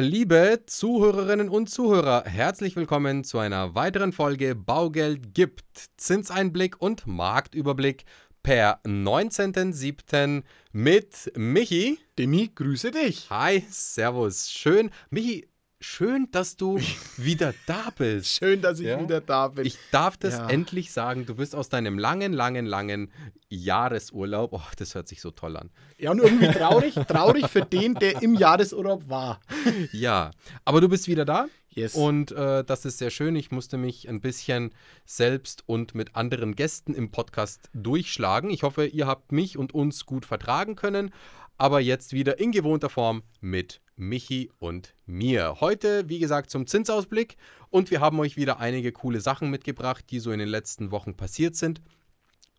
Liebe Zuhörerinnen und Zuhörer, herzlich willkommen zu einer weiteren Folge Baugeld gibt Zinseinblick und Marktüberblick per 19.07. mit Michi. Demi, grüße dich. Hi, Servus. Schön. Michi, schön, dass du wieder da bist. Schön, dass ich Ja. wieder da bin. Ich darf das Ja. endlich sagen. Du bist aus deinem langen, langen, langen Jahresurlaub. Oh, das hört sich so toll an. ja, und irgendwie traurig, traurig für den, der im Jahresurlaub war. Ja, aber du bist wieder da. Yes. Und äh, das ist sehr schön. Ich musste mich ein bisschen selbst und mit anderen Gästen im Podcast durchschlagen. Ich hoffe, ihr habt mich und uns gut vertragen können. Aber jetzt wieder in gewohnter Form mit Michi und mir. Heute, wie gesagt, zum Zinsausblick. Und wir haben euch wieder einige coole Sachen mitgebracht, die so in den letzten Wochen passiert sind.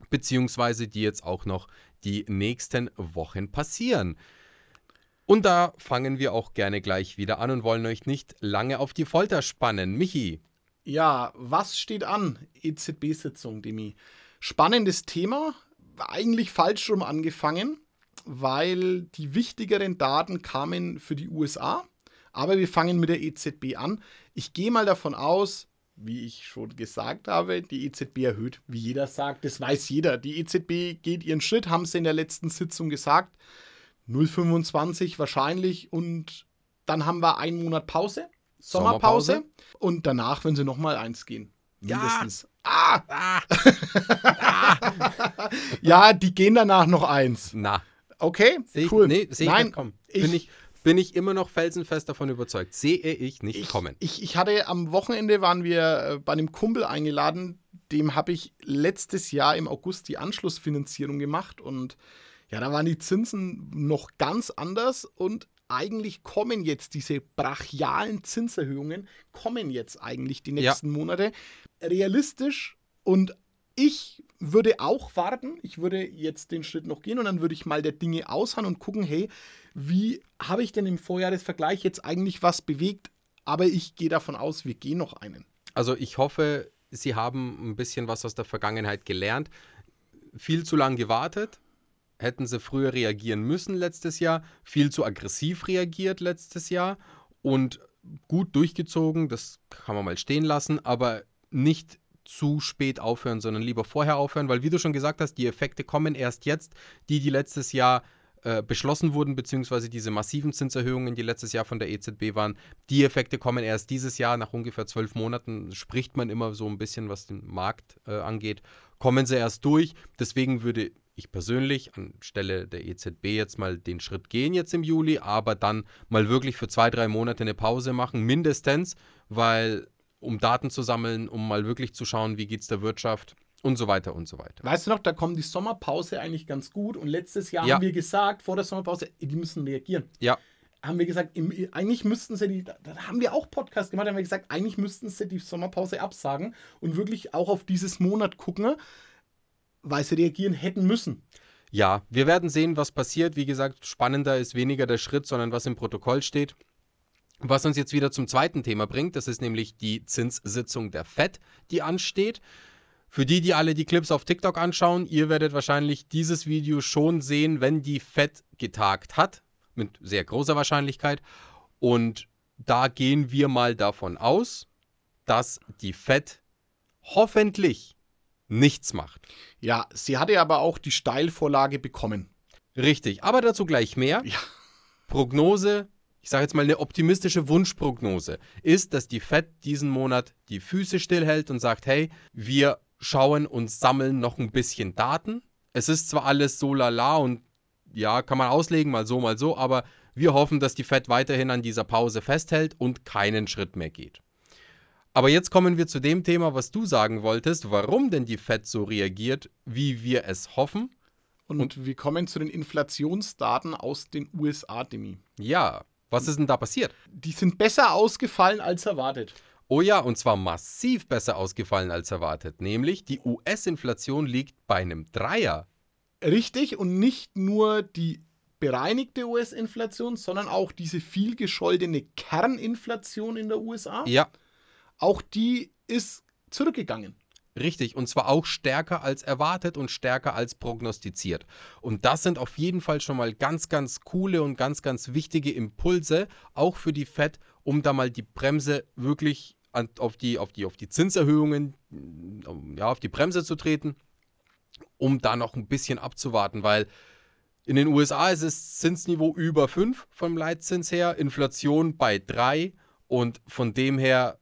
Beziehungsweise die jetzt auch noch die nächsten Wochen passieren. Und da fangen wir auch gerne gleich wieder an und wollen euch nicht lange auf die Folter spannen. Michi, ja, was steht an? EZB-Sitzung, Demi. Spannendes Thema. Eigentlich falsch rum angefangen, weil die wichtigeren Daten kamen für die USA. Aber wir fangen mit der EZB an. Ich gehe mal davon aus, wie ich schon gesagt habe, die EZB erhöht, wie jeder sagt, das weiß jeder. Die EZB geht ihren Schritt, haben sie in der letzten Sitzung gesagt. 0,25 wahrscheinlich und dann haben wir einen Monat Pause, Sommerpause, Sommerpause. und danach, wenn sie nochmal eins gehen. Ja. Mindestens. Ah! Ah. Ja, die gehen danach noch eins. na, Okay, sehe ich, cool. nee, seh ich Nein, nicht kommen. ich- bin, ich, bin ich immer noch felsenfest davon überzeugt. Sehe ich nicht ich, kommen. Ich, ich hatte am Wochenende waren wir äh, bei einem Kumpel eingeladen, dem habe ich letztes Jahr im August die Anschlussfinanzierung gemacht und ja, da waren die Zinsen noch ganz anders und eigentlich kommen jetzt diese brachialen Zinserhöhungen, kommen jetzt eigentlich die Ja. nächsten Monate realistisch und ich würde auch warten. Ich würde jetzt den Schritt noch gehen und dann würde ich mal der Dinge aushauen und gucken, hey, wie habe ich denn im Vorjahresvergleich jetzt eigentlich was bewegt? Aber ich gehe davon aus, wir gehen noch einen. Also ich hoffe, Sie haben ein bisschen was aus der Vergangenheit gelernt. Viel zu lang gewartet. Hätten Sie früher reagieren müssen letztes Jahr. Viel zu aggressiv reagiert letztes Jahr. Und gut durchgezogen, das kann man mal stehen lassen, aber nicht zu spät aufhören, sondern lieber vorher aufhören, weil wie du schon gesagt hast, die Effekte kommen erst jetzt, die, die letztes Jahr äh, beschlossen wurden, beziehungsweise diese massiven Zinserhöhungen, die letztes Jahr von der EZB waren, die Effekte kommen erst dieses Jahr, nach ungefähr zwölf Monaten, spricht man immer so ein bisschen, was den Markt äh, angeht, kommen sie erst durch. Deswegen würde ich persönlich anstelle der EZB jetzt mal den Schritt gehen jetzt im Juli, aber dann mal wirklich für zwei, drei Monate eine Pause machen, mindestens, weil um Daten zu sammeln, um mal wirklich zu schauen, wie geht es der Wirtschaft und so weiter und so weiter. Weißt du noch, da kommt die Sommerpause eigentlich ganz gut. Und letztes Jahr Ja. haben wir gesagt, vor der Sommerpause, die müssen reagieren. Ja, Haben wir gesagt, eigentlich müssten sie die, da da haben wir auch Podcast gemacht, haben wir gesagt, eigentlich müssten sie die Sommerpause absagen und wirklich auch auf dieses Monat gucken, weil sie reagieren hätten müssen. Ja, wir werden sehen, was passiert. Wie gesagt, spannender ist weniger der Schritt, sondern was im Protokoll steht. Was uns jetzt wieder zum zweiten Thema bringt, das ist nämlich die Zinssitzung der FED, die ansteht. Für die, die alle die Clips auf TikTok anschauen, ihr werdet wahrscheinlich dieses Video schon sehen, wenn die FED getagt hat, mit sehr großer Wahrscheinlichkeit. Und da gehen wir mal davon aus, dass die FED hoffentlich nichts macht. Ja, sie hatte aber auch die Steilvorlage bekommen. Richtig, aber dazu gleich mehr. Ja. Prognose, ich sage jetzt mal eine optimistische Wunschprognose, ist, dass die Fed diesen Monat die Füße stillhält und sagt, hey, wir schauen und sammeln noch ein bisschen Daten. Es ist zwar alles so lala und ja, kann man auslegen, mal so, mal so, aber wir hoffen, dass die Fed weiterhin an dieser Pause festhält und keinen Schritt mehr geht. Aber jetzt kommen wir zu dem Thema, was du sagen wolltest, warum denn die Fed so reagiert, wie wir es hoffen. Und, wir kommen zu den Inflationsdaten aus den USA, Demi. Ja, was ist denn da passiert? Die sind besser ausgefallen als erwartet. Oh ja, und zwar massiv besser ausgefallen als erwartet. Nämlich die US-Inflation liegt bei einem Dreier. Richtig, und nicht nur die bereinigte US-Inflation, sondern auch diese viel gescholtene Kerninflation in der USA. Ja, Auch die ist zurückgegangen. Richtig, und zwar auch stärker als erwartet und stärker als prognostiziert. Und das sind auf jeden Fall schon mal ganz, ganz coole und ganz, ganz wichtige Impulse, auch für die FED, um da mal die Bremse wirklich auf, die, auf, die, auf die Zinserhöhungen, ja, auf die Bremse zu treten, um da noch ein bisschen abzuwarten, weil in den USA ist das Zinsniveau über 5 vom Leitzins her, Inflation bei 3 und von dem her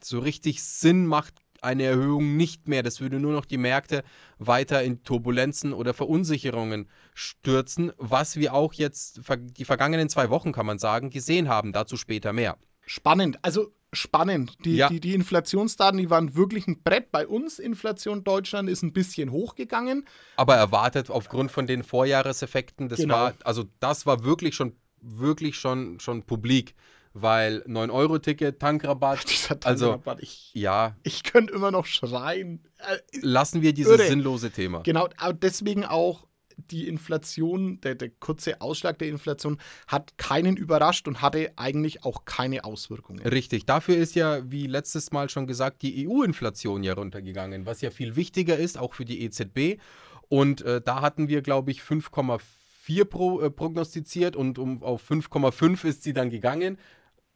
so richtig Sinn macht eine Erhöhung nicht mehr. Das würde nur noch die Märkte weiter in Turbulenzen oder Verunsicherungen stürzen, was wir auch jetzt die vergangenen zwei Wochen, kann man sagen, gesehen haben. Dazu später mehr. Spannend. Also spannend. Die, ja. die, die Inflationsdaten, die waren wirklich ein Brett. Bei uns, Inflation Deutschland, ist ein bisschen hochgegangen. Aber erwartet aufgrund von den Vorjahreseffekten, das genau. war, also das war wirklich schon, wirklich schon, schon publik weil 9-Euro-Ticket, Tankrabatt. Dieser also, Tankrabatt, also, ich, ja. Ich könnte immer noch schreien. Äh, Lassen wir dieses irre. sinnlose Thema. Genau, aber deswegen auch die Inflation, der, der kurze Ausschlag der Inflation hat keinen überrascht und hatte eigentlich auch keine Auswirkungen. Richtig, dafür ist ja, wie letztes Mal schon gesagt, die EU-Inflation ja runtergegangen, was ja viel wichtiger ist, auch für die EZB. Und äh, da hatten wir, glaube ich, 5,4 pro, äh, prognostiziert und um, auf 5,5 ist sie dann gegangen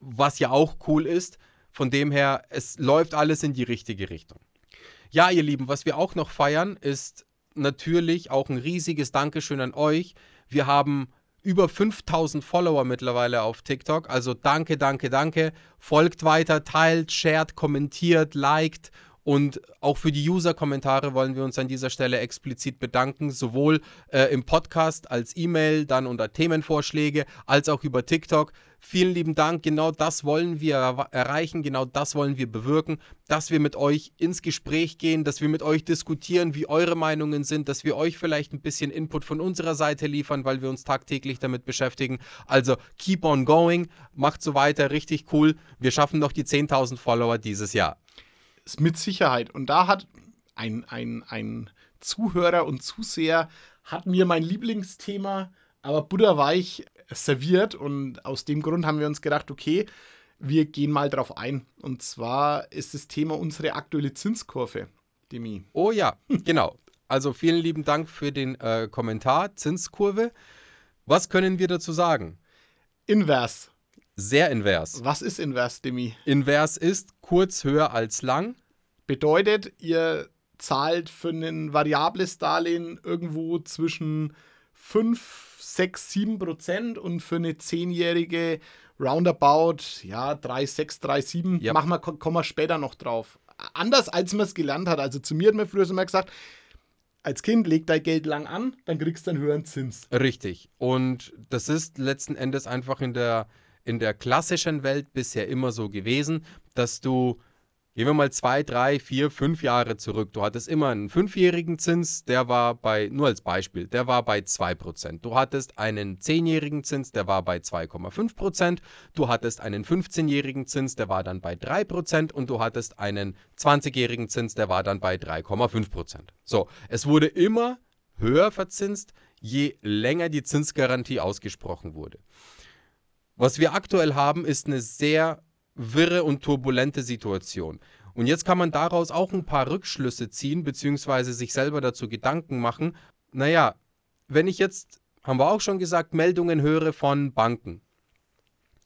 was ja auch cool ist. Von dem her, es läuft alles in die richtige Richtung. Ja, ihr Lieben, was wir auch noch feiern, ist natürlich auch ein riesiges Dankeschön an euch. Wir haben über 5000 Follower mittlerweile auf TikTok. Also danke, danke, danke. Folgt weiter, teilt, shared, kommentiert, liked und auch für die User-Kommentare wollen wir uns an dieser Stelle explizit bedanken, sowohl äh, im Podcast als E-Mail, dann unter Themenvorschläge, als auch über TikTok. Vielen lieben Dank, genau das wollen wir erreichen, genau das wollen wir bewirken, dass wir mit euch ins Gespräch gehen, dass wir mit euch diskutieren, wie eure Meinungen sind, dass wir euch vielleicht ein bisschen Input von unserer Seite liefern, weil wir uns tagtäglich damit beschäftigen. Also keep on going, macht so weiter, richtig cool. Wir schaffen noch die 10.000 Follower dieses Jahr mit Sicherheit. Und da hat ein, ein, ein Zuhörer und Zuseher hat mir mein Lieblingsthema, aber butterweich serviert. Und aus dem Grund haben wir uns gedacht, okay, wir gehen mal drauf ein. Und zwar ist das Thema unsere aktuelle Zinskurve, Demi. Oh ja, genau. Also vielen lieben Dank für den äh, Kommentar, Zinskurve. Was können wir dazu sagen? Invers. Sehr invers. Was ist invers, Demi? Invers ist kurz höher als lang. Bedeutet, ihr zahlt für ein variables Darlehen irgendwo zwischen 5, 6, 7 Prozent und für eine zehnjährige Roundabout, ja, 3, 6, 3, 7. Yep. Machen wir, kommen wir später noch drauf. Anders als man es gelernt hat. Also zu mir hat mir früher immer gesagt, als Kind leg dein Geld lang an, dann kriegst du einen höheren Zins. Richtig. Und das ist letzten Endes einfach in der in der klassischen Welt bisher immer so gewesen, dass du, gehen wir mal zwei, drei, vier, fünf Jahre zurück, du hattest immer einen fünfjährigen Zins, der war bei, nur als Beispiel, der war bei 2%. Du hattest einen zehnjährigen Zins, der war bei 2,5%. Du hattest einen 15-jährigen Zins, der war dann bei 3% und du hattest einen 20-jährigen Zins, der war dann bei 3,5%. So, es wurde immer höher verzinst, je länger die Zinsgarantie ausgesprochen wurde. Was wir aktuell haben, ist eine sehr wirre und turbulente Situation. Und jetzt kann man daraus auch ein paar Rückschlüsse ziehen, beziehungsweise sich selber dazu Gedanken machen. Naja, wenn ich jetzt, haben wir auch schon gesagt, Meldungen höre von Banken.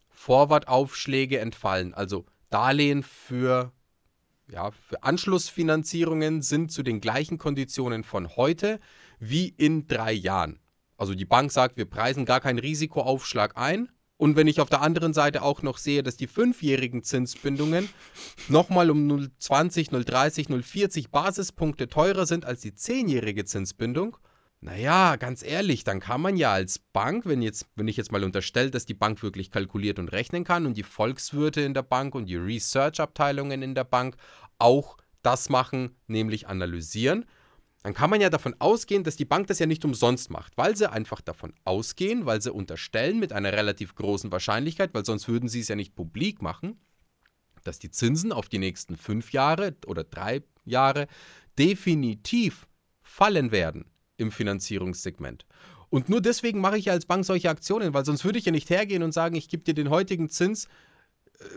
Vorwartaufschläge entfallen, also Darlehen für, ja, für Anschlussfinanzierungen sind zu den gleichen Konditionen von heute wie in drei Jahren. Also die Bank sagt, wir preisen gar keinen Risikoaufschlag ein, und wenn ich auf der anderen Seite auch noch sehe, dass die fünfjährigen Zinsbindungen nochmal um 0,20, 0,30, 0,40 Basispunkte teurer sind als die zehnjährige Zinsbindung, naja, ganz ehrlich, dann kann man ja als Bank, wenn, jetzt, wenn ich jetzt mal unterstelle, dass die Bank wirklich kalkuliert und rechnen kann und die Volkswirte in der Bank und die Research-Abteilungen in der Bank auch das machen, nämlich analysieren dann kann man ja davon ausgehen, dass die Bank das ja nicht umsonst macht, weil sie einfach davon ausgehen, weil sie unterstellen mit einer relativ großen Wahrscheinlichkeit, weil sonst würden sie es ja nicht publik machen, dass die Zinsen auf die nächsten fünf Jahre oder drei Jahre definitiv fallen werden im Finanzierungssegment. Und nur deswegen mache ich als Bank solche Aktionen, weil sonst würde ich ja nicht hergehen und sagen, ich gebe dir den heutigen Zins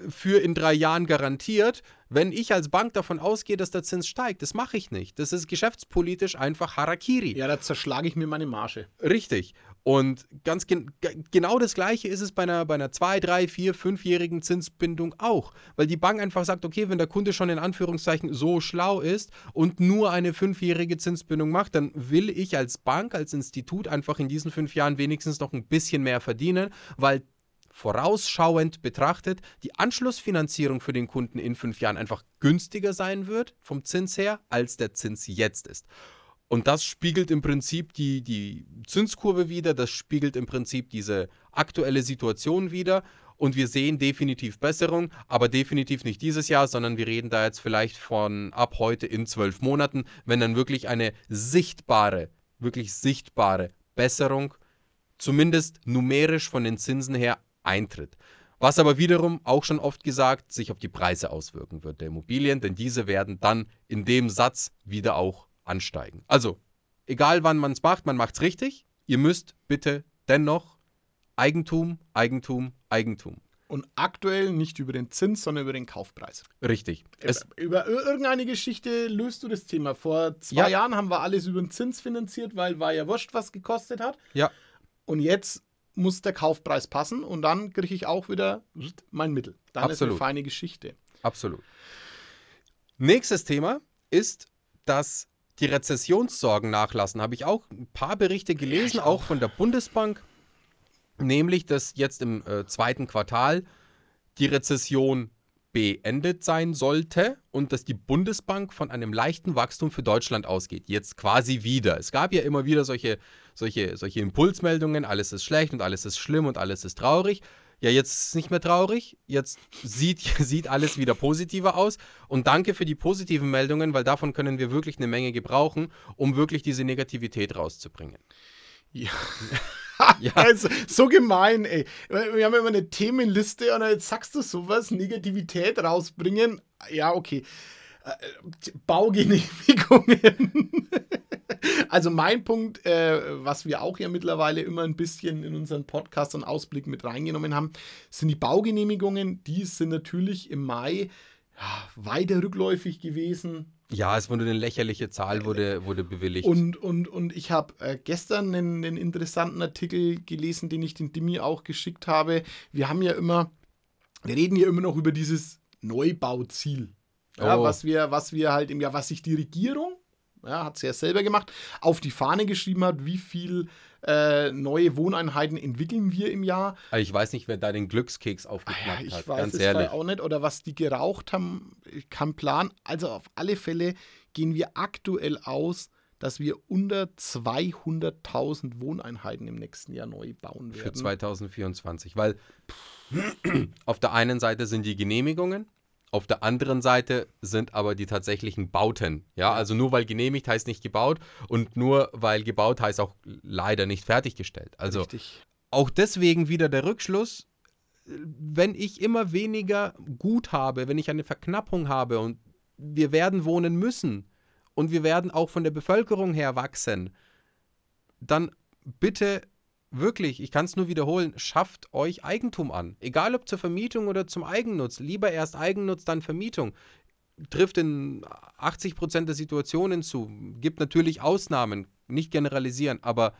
für in drei Jahren garantiert, wenn ich als Bank davon ausgehe, dass der Zins steigt. Das mache ich nicht. Das ist geschäftspolitisch einfach Harakiri. Ja, da zerschlage ich mir meine Marge. Richtig. Und ganz gen genau das Gleiche ist es bei einer, bei einer 2, 3, 4, 5-jährigen Zinsbindung auch. Weil die Bank einfach sagt, okay, wenn der Kunde schon in Anführungszeichen so schlau ist und nur eine 5-jährige Zinsbindung macht, dann will ich als Bank, als Institut einfach in diesen fünf Jahren wenigstens noch ein bisschen mehr verdienen, weil vorausschauend betrachtet die Anschlussfinanzierung für den Kunden in fünf Jahren einfach günstiger sein wird vom Zins her, als der Zins jetzt ist. Und das spiegelt im Prinzip die, die Zinskurve wieder, das spiegelt im Prinzip diese aktuelle Situation wieder. Und wir sehen definitiv Besserung, aber definitiv nicht dieses Jahr, sondern wir reden da jetzt vielleicht von ab heute in zwölf Monaten, wenn dann wirklich eine sichtbare, wirklich sichtbare Besserung, zumindest numerisch von den Zinsen her, eintritt. Was aber wiederum auch schon oft gesagt sich auf die Preise auswirken wird der Immobilien, denn diese werden dann in dem Satz wieder auch ansteigen. Also, egal wann man es macht, man macht es richtig. Ihr müsst bitte dennoch Eigentum, Eigentum, Eigentum. Und aktuell nicht über den Zins, sondern über den Kaufpreis. Richtig. Es über irgendeine Geschichte löst du das Thema. Vor zwei ja. Jahren haben wir alles über den Zins finanziert, weil war ja wurscht, was gekostet hat. Ja. Und jetzt muss der Kaufpreis passen und dann kriege ich auch wieder mein Mittel. Dann Absolut. ist eine feine Geschichte. Absolut. Nächstes Thema ist, dass die Rezessionssorgen nachlassen. Habe ich auch ein paar Berichte gelesen, ja, auch. auch. von der Bundesbank, nämlich, dass jetzt im äh, zweiten Quartal die Rezession beendet sein sollte und dass die Bundesbank von einem leichten Wachstum für Deutschland ausgeht. Jetzt quasi wieder. Es gab ja immer wieder solche, solche, solche Impulsmeldungen, alles ist schlecht und alles ist schlimm und alles ist traurig. Ja, jetzt ist es nicht mehr traurig. Jetzt sieht, sieht alles wieder positiver aus. Und danke für die positiven Meldungen, weil davon können wir wirklich eine Menge gebrauchen, um wirklich diese Negativität rauszubringen. Ja. ja. Also, so gemein, ey. Wir haben immer eine Themenliste und jetzt sagst du sowas, Negativität rausbringen. Ja, okay. Äh, Baugenehmigungen. also mein Punkt, äh, was wir auch ja mittlerweile immer ein bisschen in unseren Podcast und Ausblick mit reingenommen haben, sind die Baugenehmigungen. Die sind natürlich im Mai ja, weiter rückläufig gewesen. Ja, es wurde eine lächerliche Zahl, wurde, wurde bewilligt. Und, und, und ich habe äh, gestern einen, einen, interessanten Artikel gelesen, den ich den Dimi auch geschickt habe. Wir haben ja immer, wir reden ja immer noch über dieses Neubauziel. Ja, oh. was, wir, was wir halt im Jahr, was sich die Regierung, ja, hat sie ja selber gemacht, auf die Fahne geschrieben hat, wie viel äh, neue Wohneinheiten entwickeln wir im Jahr. ich weiß nicht, wer da den Glückskeks aufgeknackt ah, ja, ich hat. Ich weiß ganz es ehrlich. auch nicht. Oder was die geraucht haben, kein Plan. Also auf alle Fälle gehen wir aktuell aus, dass wir unter 200.000 Wohneinheiten im nächsten Jahr neu bauen werden. Für 2024, weil auf der einen Seite sind die Genehmigungen, auf der anderen Seite sind aber die tatsächlichen Bauten. Ja, also nur weil genehmigt heißt nicht gebaut und nur weil gebaut heißt auch leider nicht fertiggestellt. Also Richtig. auch deswegen wieder der Rückschluss, wenn ich immer weniger Gut habe, wenn ich eine Verknappung habe und wir werden wohnen müssen und wir werden auch von der Bevölkerung her wachsen, dann bitte wirklich, ich kann es nur wiederholen, schafft euch Eigentum an. Egal ob zur Vermietung oder zum Eigennutz. Lieber erst Eigennutz, dann Vermietung. Trifft in 80 Prozent der Situationen zu. Gibt natürlich Ausnahmen, nicht generalisieren, aber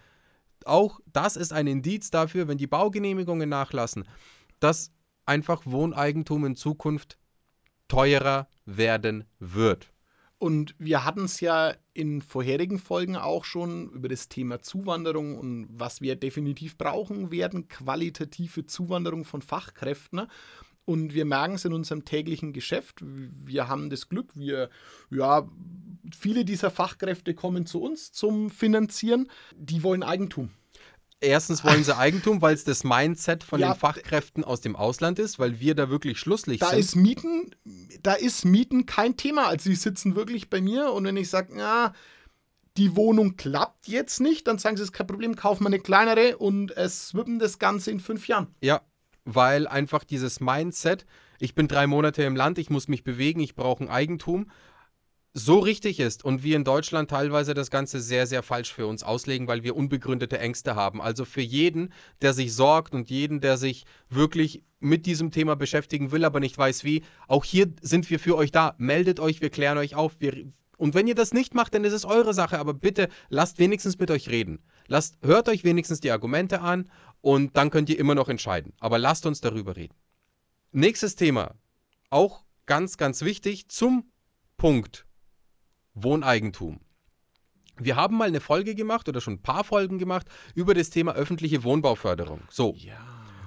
auch das ist ein Indiz dafür, wenn die Baugenehmigungen nachlassen, dass einfach Wohneigentum in Zukunft teurer werden wird. Und wir hatten es ja in vorherigen Folgen auch schon über das Thema Zuwanderung und was wir definitiv brauchen werden, qualitative Zuwanderung von Fachkräften. Und wir merken es in unserem täglichen Geschäft. Wir haben das Glück, wir, ja, viele dieser Fachkräfte kommen zu uns zum Finanzieren. Die wollen Eigentum. Erstens wollen sie Eigentum, weil es das Mindset von ja, den Fachkräften aus dem Ausland ist, weil wir da wirklich schlusslich da sind. Ist Mieten, da ist Mieten kein Thema. Also sie sitzen wirklich bei mir und wenn ich sage, ja, die Wohnung klappt jetzt nicht, dann sagen sie, es ist kein Problem, kaufen wir eine kleinere und es wippen das Ganze in fünf Jahren. Ja, weil einfach dieses Mindset, ich bin drei Monate im Land, ich muss mich bewegen, ich brauche ein Eigentum, so richtig ist und wir in Deutschland teilweise das Ganze sehr, sehr falsch für uns auslegen, weil wir unbegründete Ängste haben. Also für jeden, der sich sorgt und jeden, der sich wirklich mit diesem Thema beschäftigen will, aber nicht weiß wie, auch hier sind wir für euch da. Meldet euch, wir klären euch auf. Wir, und wenn ihr das nicht macht, dann ist es eure Sache, aber bitte lasst wenigstens mit euch reden. Lasst, hört euch wenigstens die Argumente an und dann könnt ihr immer noch entscheiden. Aber lasst uns darüber reden. Nächstes Thema, auch ganz, ganz wichtig zum Punkt Wohneigentum. Wir haben mal eine Folge gemacht oder schon ein paar Folgen gemacht über das Thema öffentliche Wohnbauförderung. So. Ja.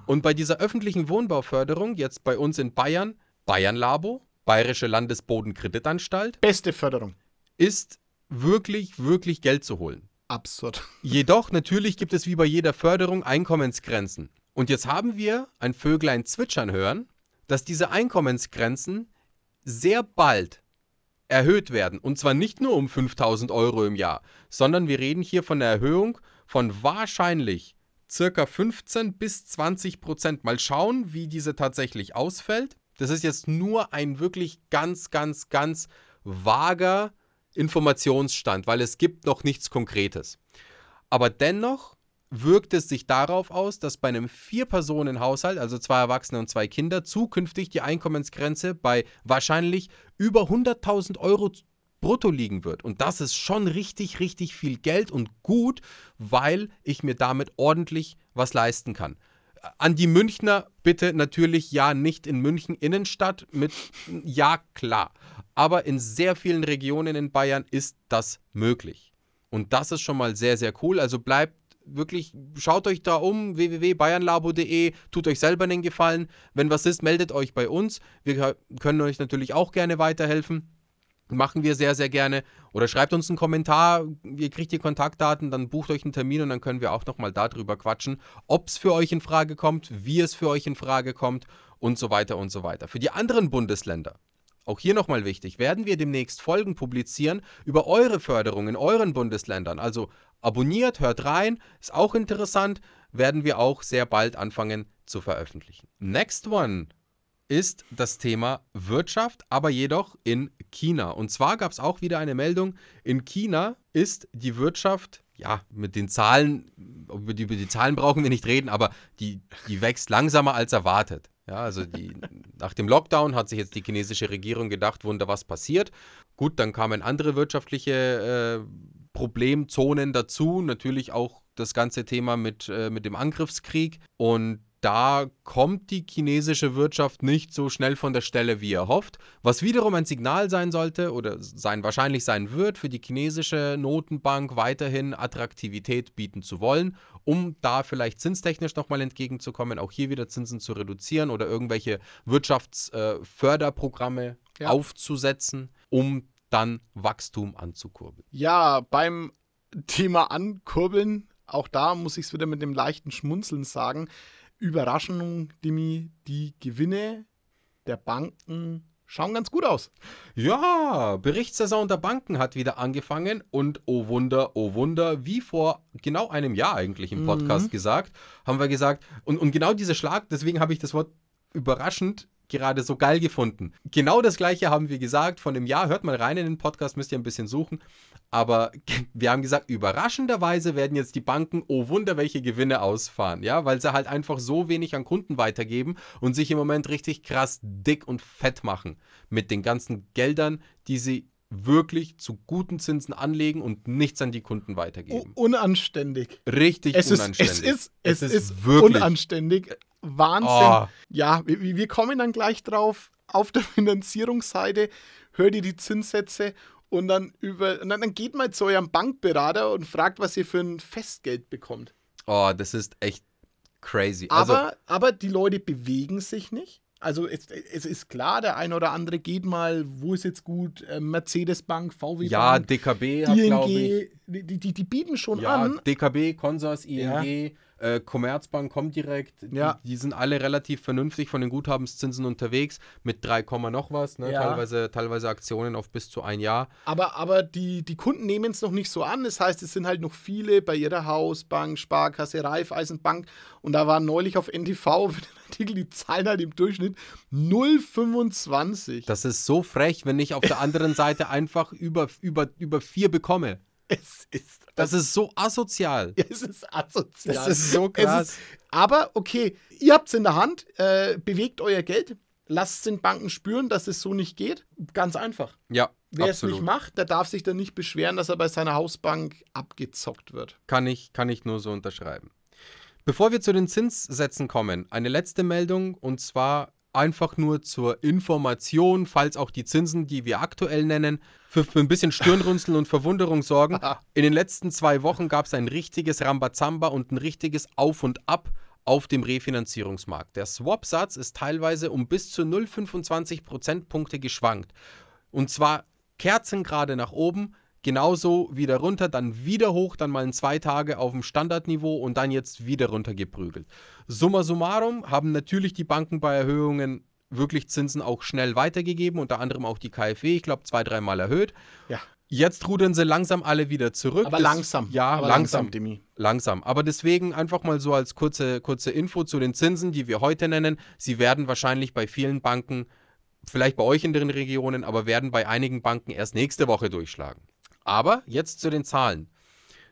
Und bei dieser öffentlichen Wohnbauförderung, jetzt bei uns in Bayern, Bayern Labo, Bayerische Landesbodenkreditanstalt, Beste Förderung. ist wirklich, wirklich Geld zu holen. Absurd. Jedoch, natürlich gibt es wie bei jeder Förderung Einkommensgrenzen. Und jetzt haben wir ein Vöglein zwitschern hören, dass diese Einkommensgrenzen sehr bald erhöht werden. Und zwar nicht nur um 5000 Euro im Jahr, sondern wir reden hier von einer Erhöhung von wahrscheinlich circa 15 bis 20 Prozent. Mal schauen, wie diese tatsächlich ausfällt. Das ist jetzt nur ein wirklich ganz, ganz, ganz vager Informationsstand, weil es gibt noch nichts Konkretes. Aber dennoch wirkt es sich darauf aus, dass bei einem Vier-Personen-Haushalt, also zwei Erwachsene und zwei Kinder, zukünftig die Einkommensgrenze bei wahrscheinlich über 100.000 Euro brutto liegen wird. Und das ist schon richtig, richtig viel Geld und gut, weil ich mir damit ordentlich was leisten kann. An die Münchner bitte natürlich ja nicht in München Innenstadt mit ja klar, aber in sehr vielen Regionen in Bayern ist das möglich. Und das ist schon mal sehr sehr cool, also bleibt wirklich schaut euch da um www.bayernlabo.de, tut euch selber einen Gefallen. Wenn was ist, meldet euch bei uns. Wir können euch natürlich auch gerne weiterhelfen. Machen wir sehr, sehr gerne. Oder schreibt uns einen Kommentar, ihr kriegt die Kontaktdaten, dann bucht euch einen Termin und dann können wir auch nochmal darüber quatschen, ob es für euch in Frage kommt, wie es für euch in Frage kommt und so weiter und so weiter. Für die anderen Bundesländer, auch hier nochmal wichtig, werden wir demnächst Folgen publizieren über eure Förderung in euren Bundesländern. Also abonniert, hört rein, ist auch interessant, werden wir auch sehr bald anfangen zu veröffentlichen. Next one ist das Thema Wirtschaft, aber jedoch in China. Und zwar gab es auch wieder eine Meldung, in China ist die Wirtschaft, ja, mit den Zahlen, über die, über die Zahlen brauchen wir nicht reden, aber die, die wächst langsamer als erwartet. Ja, also die, nach dem Lockdown hat sich jetzt die chinesische Regierung gedacht, wunder, was passiert. Gut, dann kamen andere wirtschaftliche äh, Problemzonen dazu, natürlich auch das ganze Thema mit, äh, mit dem Angriffskrieg. Und da kommt die chinesische Wirtschaft nicht so schnell von der Stelle, wie er hofft, was wiederum ein Signal sein sollte oder sein wahrscheinlich sein wird für die chinesische Notenbank weiterhin Attraktivität bieten zu wollen, um da vielleicht zinstechnisch nochmal entgegenzukommen, auch hier wieder Zinsen zu reduzieren oder irgendwelche Wirtschaftsförderprogramme Ja. aufzusetzen, um dann Wachstum anzukurbeln. Ja, beim Thema Ankurbeln, auch da muss ich es wieder mit dem leichten Schmunzeln sagen. Überraschung, Dimi, die Gewinne der Banken schauen ganz gut aus. Ja, Berichtssaison der Banken hat wieder angefangen und oh Wunder, oh Wunder, wie vor genau einem Jahr eigentlich im Podcast gesagt, haben wir gesagt, und, und genau dieser Schlag, deswegen habe ich das Wort überraschend gerade so geil gefunden. Genau das gleiche haben wir gesagt von dem Jahr. Hört mal rein in den Podcast, müsst ihr ein bisschen suchen. Aber wir haben gesagt, überraschenderweise werden jetzt die Banken, oh Wunder, welche Gewinne ausfahren. Ja, weil sie halt einfach so wenig an Kunden weitergeben und sich im Moment richtig krass dick und fett machen mit den ganzen Geldern, die sie wirklich zu guten Zinsen anlegen und nichts an die Kunden weitergeben. unanständig. Richtig Es ist, unanständig. es ist, es ist, wirklich. unanständig. Wahnsinn. Oh. Ja, wir, wir kommen dann gleich drauf. Auf der Finanzierungsseite hört ihr die Zinssätze und dann über und dann, geht mal zu eurem Bankberater und fragt, was ihr für ein Festgeld bekommt. Oh, das ist echt crazy. Also, Aber, aber die Leute bewegen sich nicht. Also es, es ist klar, der eine oder andere geht mal, wo ist jetzt gut, äh, Mercedes-Bank, VW ja, Bank, DKB hat, glaube ich. Die, die, die bieten schon Ja, an. DKB, Consors, ING, Ja. Äh, Commerzbank kommt direkt. Ja. Die, die sind alle relativ vernünftig von den Guthabenszinsen unterwegs mit 3, Komma noch was. Ne? Ja. Teilweise, teilweise Aktionen auf bis zu ein Jahr. Aber, aber die, die Kunden nehmen es noch nicht so an. Das heißt, es sind halt noch viele bei ihrer Hausbank, Sparkasse, Raiffeisenbank. Und da war neulich auf NTV Artikel, die zahlen halt im Durchschnitt 0,25. Das ist so frech, wenn ich auf der anderen Seite einfach über, über, über vier bekomme. Es ist, Das ist so asozial. es ist asozial. Das ist so krass. ist, aber okay, ihr habt es in der Hand, äh, bewegt euer Geld, lasst es den Banken spüren, dass es so nicht geht. Ganz einfach. Ja, Wer absolut. es nicht macht, der darf sich dann nicht beschweren, dass er bei seiner Hausbank abgezockt wird. Kann ich, kann ich nur so unterschreiben. Bevor wir zu den Zinssätzen kommen, eine letzte Meldung und zwar einfach nur zur Information, falls auch die Zinsen, die wir aktuell nennen, für, für ein bisschen Stirnrunzeln und Verwunderung sorgen. In den letzten zwei Wochen gab es ein richtiges Rambazamba und ein richtiges Auf und Ab auf dem Refinanzierungsmarkt. Der Swap-Satz ist teilweise um bis zu 0,25 Prozentpunkte geschwankt. Und zwar kerzengerade nach oben, genauso wieder runter, dann wieder hoch, dann mal in zwei Tage auf dem Standardniveau und dann jetzt wieder runtergeprügelt. Summa summarum haben natürlich die Banken bei Erhöhungen wirklich Zinsen auch schnell weitergegeben, unter anderem auch die KfW, ich glaube zwei, dreimal erhöht. Ja. Jetzt rudern sie langsam alle wieder zurück. Aber Das- langsam. Ja, aber langsam. Demi. Langsam. Aber deswegen einfach mal so als kurze, kurze Info zu den Zinsen, die wir heute nennen. Sie werden wahrscheinlich bei vielen Banken, vielleicht bei euch in den Regionen, aber werden bei einigen Banken erst nächste Woche durchschlagen. Aber jetzt zu den Zahlen.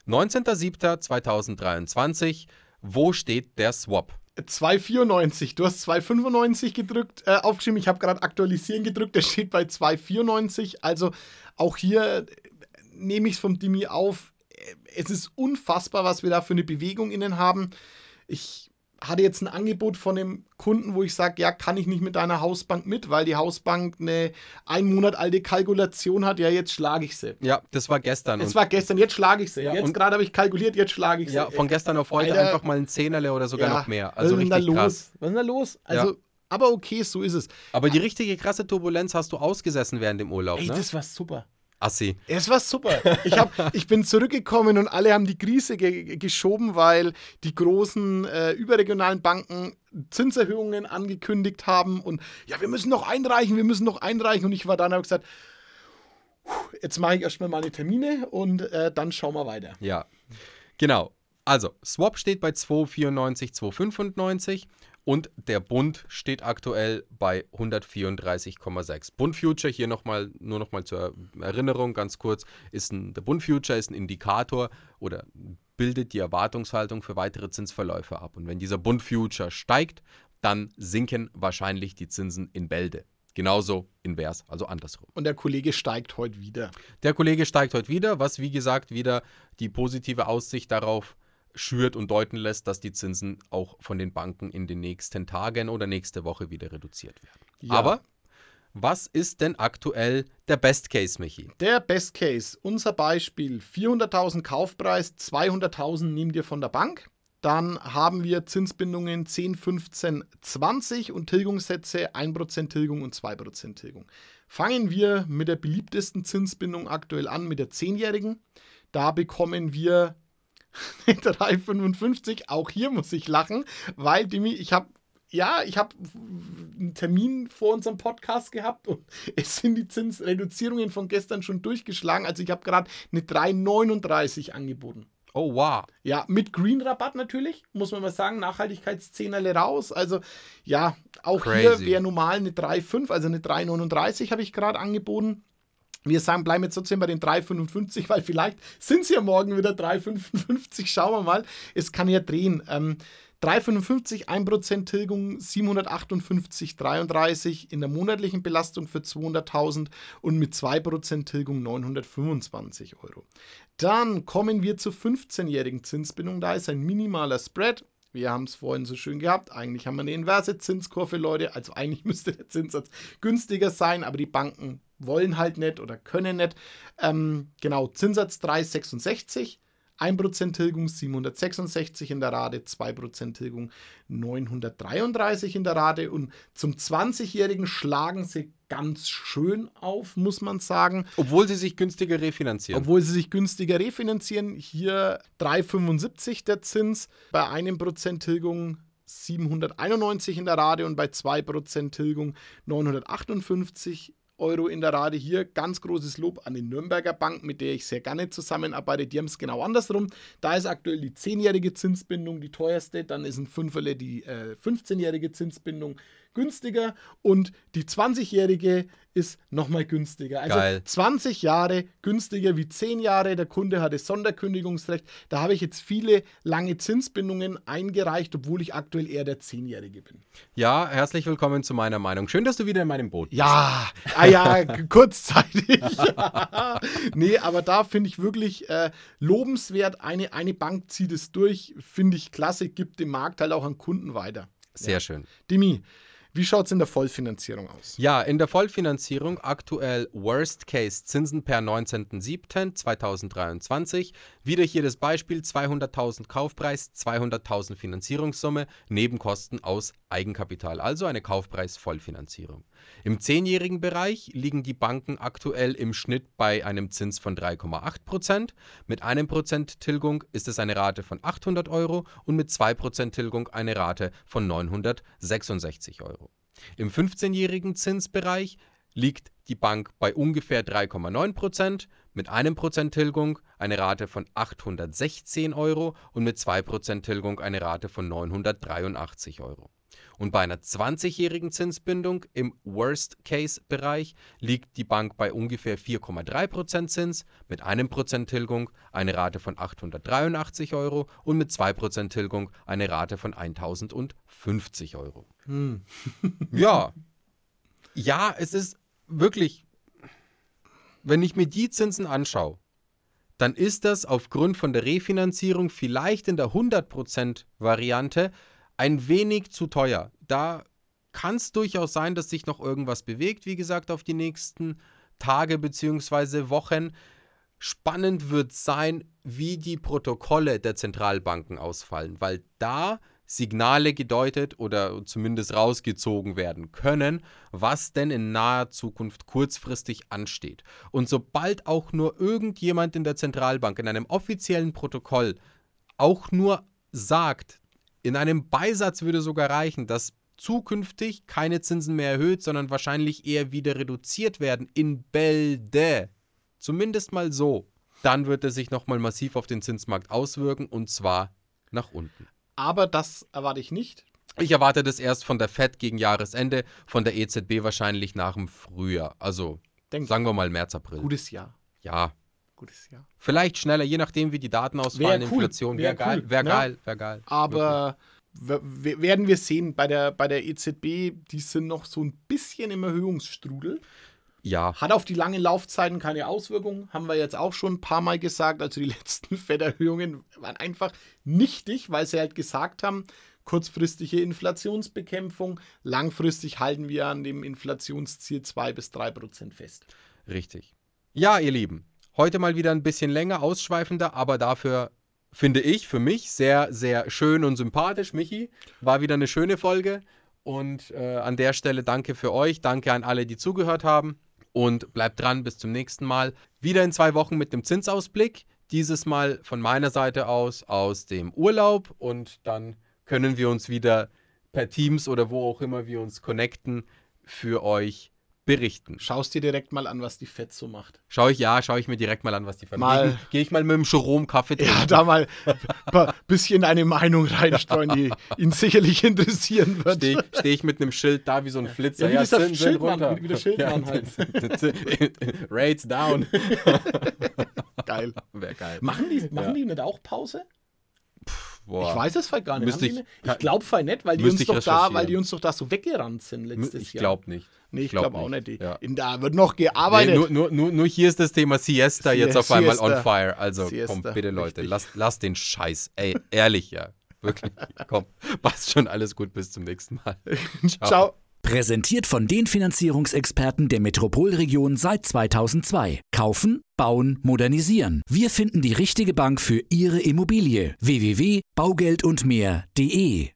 19.07.2023, wo steht der Swap? 2,94. Du hast 2,95 gedrückt, äh, aufgeschrieben. Ich habe gerade aktualisieren gedrückt. Der steht bei 2,94. Also auch hier äh, nehme ich es vom Dimi auf. Äh, Es ist unfassbar, was wir da für eine Bewegung innen haben. Ich hatte jetzt ein Angebot von einem Kunden, wo ich sage, ja, kann ich nicht mit deiner Hausbank mit, weil die Hausbank eine ein Monat alte Kalkulation hat. Ja, jetzt schlage ich sie. Ja, das war gestern. Es Und, war gestern, jetzt schlage ich sie. Ja, jetzt und- gerade habe ich kalkuliert, jetzt schlage ich sie. ja, von gestern auf heute Alter. einfach mal ein Zehnerle oder sogar Ja, noch mehr. Also was ist denn richtig da krass. los? Was ist denn da los? Also, aber okay, so ist es. Aber die richtige krasse Turbulenz hast du ausgesessen während dem Urlaub, Ey, ne? das war super. Assi. Es war super. Ich, hab, ich bin zurückgekommen und alle haben die Krise ge geschoben, weil die großen äh, überregionalen Banken Zinserhöhungen angekündigt haben und ja, wir müssen noch einreichen, wir müssen noch einreichen. Und ich war dann und habe gesagt, "Puh, jetzt mache ich erstmal meine Termine und äh, dann schauen wir weiter. Ja, genau. Also, Swap steht bei 2,94, 2,95 und der Bund steht aktuell bei 134,6. Bund Future, hier nochmal, nur nochmal zur Erinnerung, ganz kurz, ist ein, der Bund Future ist ein Indikator oder bildet die Erwartungshaltung für weitere Zinsverläufe ab. Und wenn dieser Bund Future steigt, dann sinken wahrscheinlich die Zinsen in Bälde. Genauso invers, also andersrum. Und der Kollege steigt heute wieder. Der Kollege steigt heute wieder, was wie gesagt wieder die positive Aussicht darauf schürt und deuten lässt, dass die Zinsen auch von den Banken in den nächsten Tagen oder nächste Woche wieder reduziert werden. Ja. Aber was ist denn aktuell der Best Case, Michi? Der Best Case, unser Beispiel, 400.000 Kaufpreis, 200.000 nehmen wir von der Bank. Dann haben wir Zinsbindungen 10, 15, 20 und Tilgungssätze 1% Tilgung und 2% Tilgung. Fangen wir mit der beliebtesten Zinsbindung aktuell an, mit der 10-jährigen. Da bekommen wir 3,55. Auch hier muss ich lachen, weil Demi, ich habe ja, ich habe einen Termin vor unserem Podcast gehabt und es sind die Zinsreduzierungen von gestern schon durchgeschlagen. Also ich habe gerade eine 3,39 angeboten. Oh, wow. Ja, mit Green-Rabatt natürlich, muss man mal sagen, Nachhaltigkeitszehnerle raus. Also ja, auch hier Crazy. wäre normal eine 3,5, also eine 3,39 habe ich gerade angeboten. Wir sagen, bleiben jetzt trotzdem bei den 3,55, weil vielleicht sind es ja morgen wieder 3,55. Schauen wir mal. Es kann ja drehen. Ähm, 3,55, 1% Tilgung, 758,33 in der monatlichen Belastung für 200.000 und mit 2% Tilgung 925 Euro. Dann kommen wir zur 15-jährigen Zinsbindung. Da ist ein minimaler Spread. Wir haben es vorhin so schön gehabt. Eigentlich haben wir eine inverse Zinskurve, Leute. Also eigentlich müsste der Zinssatz günstiger sein, aber die Banken wollen halt nicht oder können nicht. Ähm, genau, Zinssatz 3,66. 1% Tilgung 766 in der Rate, 2% Tilgung 933 in der Rate und zum 20-Jährigen schlagen sie ganz schön auf, muss man sagen. Obwohl sie sich günstiger refinanzieren. Obwohl sie sich günstiger refinanzieren. Hier 3,75 der Zins, bei einem Prozent Tilgung 791 in der Rate und bei 2% Tilgung 958 Euro in der Rate. Hier ganz großes Lob an die Nürnberger Bank, mit der ich sehr gerne zusammenarbeite. Die haben es genau andersrum. Da ist aktuell die 10-jährige Zinsbindung die teuerste, dann ist ein Fünferle die äh, 15-jährige Zinsbindung günstiger und die 20-jährige ist nochmal günstiger. Also Geil. 20 Jahre günstiger wie 10 Jahre. Der Kunde hatte Sonderkündigungsrecht. Da habe ich jetzt viele lange Zinsbindungen eingereicht, obwohl ich aktuell eher der 10-Jährige bin. Ja, herzlich willkommen zu meiner Meinung. Schön, dass du wieder in meinem Boot bist. Ja, ah ja, kurzzeitig. nee, aber da finde ich wirklich äh, lobenswert. Eine, eine Bank zieht es durch, finde ich klasse, gibt dem Markt halt auch an Kunden weiter. Sehr schön. Dimi, wie schaut es in der Vollfinanzierung aus? Ja, in der Vollfinanzierung aktuell Worst Case Zinsen per 19.07.2023. Wieder hier das Beispiel 200.000 Kaufpreis, 200.000 Finanzierungssumme, Nebenkosten aus Eigenkapital, also eine Kaufpreis-Vollfinanzierung. Im zehnjährigen Bereich liegen die Banken aktuell im Schnitt bei einem Zins von 3,8%. Mit einem Prozent Tilgung ist es eine Rate von 800 Euro und mit 2% Tilgung eine Rate von 966 Euro. Im 15-jährigen Zinsbereich liegt die Bank bei ungefähr 3,9%, mit einem Prozent Tilgung eine Rate von 816 Euro und mit 2% Tilgung eine Rate von 983 Euro. Und bei einer 20-jährigen Zinsbindung im Worst-Case-Bereich liegt die Bank bei ungefähr 4,3% Zins, mit einem Prozent Tilgung eine Rate von 883 Euro und mit 2% Tilgung eine Rate von 1050 Euro. Hm. Ja. Ja, es ist wirklich, wenn ich mir die Zinsen anschaue, dann ist das aufgrund von der Refinanzierung vielleicht in der 100% Variante ein wenig zu teuer. Da kann es durchaus sein, dass sich noch irgendwas bewegt, wie gesagt, auf die nächsten Tage bzw. Wochen. Spannend wird sein, wie die Protokolle der Zentralbanken ausfallen, weil da Signale gedeutet oder zumindest rausgezogen werden können, was denn in naher Zukunft kurzfristig ansteht. Und sobald auch nur irgendjemand in der Zentralbank in einem offiziellen Protokoll auch nur sagt, in einem Beisatz würde sogar reichen, dass zukünftig keine Zinsen mehr erhöht, sondern wahrscheinlich eher wieder reduziert werden in Bälde. Zumindest mal so. Dann wird es sich nochmal massiv auf den Zinsmarkt auswirken und zwar nach unten. Aber das erwarte ich nicht. Ich erwarte das erst von der FED gegen Jahresende, von der EZB wahrscheinlich nach dem Frühjahr. Also Denk, sagen wir mal März, April. gutes Jahr. Ja, Gutes Jahr. vielleicht schneller, je nachdem, wie die Daten ausfallen, Wär cool. Inflation. Wäre Wär geil, cool, wäre ne? geil, wäre geil. Aber werden wir sehen, bei der, bei der EZB, die sind noch so ein bisschen im Erhöhungsstrudel. Ja, Hat auf die langen Laufzeiten keine Auswirkungen, haben wir jetzt auch schon ein paar Mal gesagt. Also die letzten Fed-Erhöhungen waren einfach nichtig, weil sie halt gesagt haben, kurzfristige Inflationsbekämpfung, langfristig halten wir an dem Inflationsziel 2 bis 3 Prozent fest. Richtig. Ja, ihr Lieben, heute mal wieder ein bisschen länger, ausschweifender, aber dafür finde ich für mich sehr, sehr schön und sympathisch. Michi, war wieder eine schöne Folge und äh, an der Stelle danke für euch, danke an alle, die zugehört haben und bleibt dran bis zum nächsten Mal. Wieder in zwei Wochen mit dem Zinsausblick, dieses Mal von meiner Seite aus aus dem Urlaub und dann können wir uns wieder per Teams oder wo auch immer wir uns connecten für euch berichten. Schaust dir direkt mal an, was die Fed so macht. Schau ich, ja, schaue ich mir direkt mal an, was die Mal- verdienen. Gehe ich mal mit dem Jerome Kaffee trinken. Ja, da mal ein bisschen eine Meinung reinstreuen, die ihn sicherlich interessieren wird. Stehe steh ich mit einem Schild da wie so ein Flitzer. Ja, wie dieser sind- sind Schildmann, runter. wie- wie der Schildmann halt. Rates down. Geil. Wäre geil. Machen die, machen Ja. die nicht auch Pause? Boah. Ich weiß es vielleicht gar nicht. Müsste ich- ich glaube vielleicht nicht, weil die, uns ich doch da, weil die uns doch da so weggerannt sind letztes Ich Jahr. glaube nicht. Nee, ich glaub glaube auch nicht. Die- Ja. In, da wird noch Nee, gearbeitet. nur, nur, nur, nur hier ist das Thema Siesta Sie- jetzt auf einmal Siesta. on fire. Also Siesta, komm, bitte Leute, lasst lass den Scheiß. Ey, ehrlich, ja. Wirklich. komm, passt schon alles gut. Bis zum nächsten Mal. Ciao. Präsentiert von den Finanzierungsexperten der Metropolregion seit 2002. Kaufen, bauen, modernisieren. Wir finden die richtige Bank für Ihre Immobilie. www.baugeldundmehr.de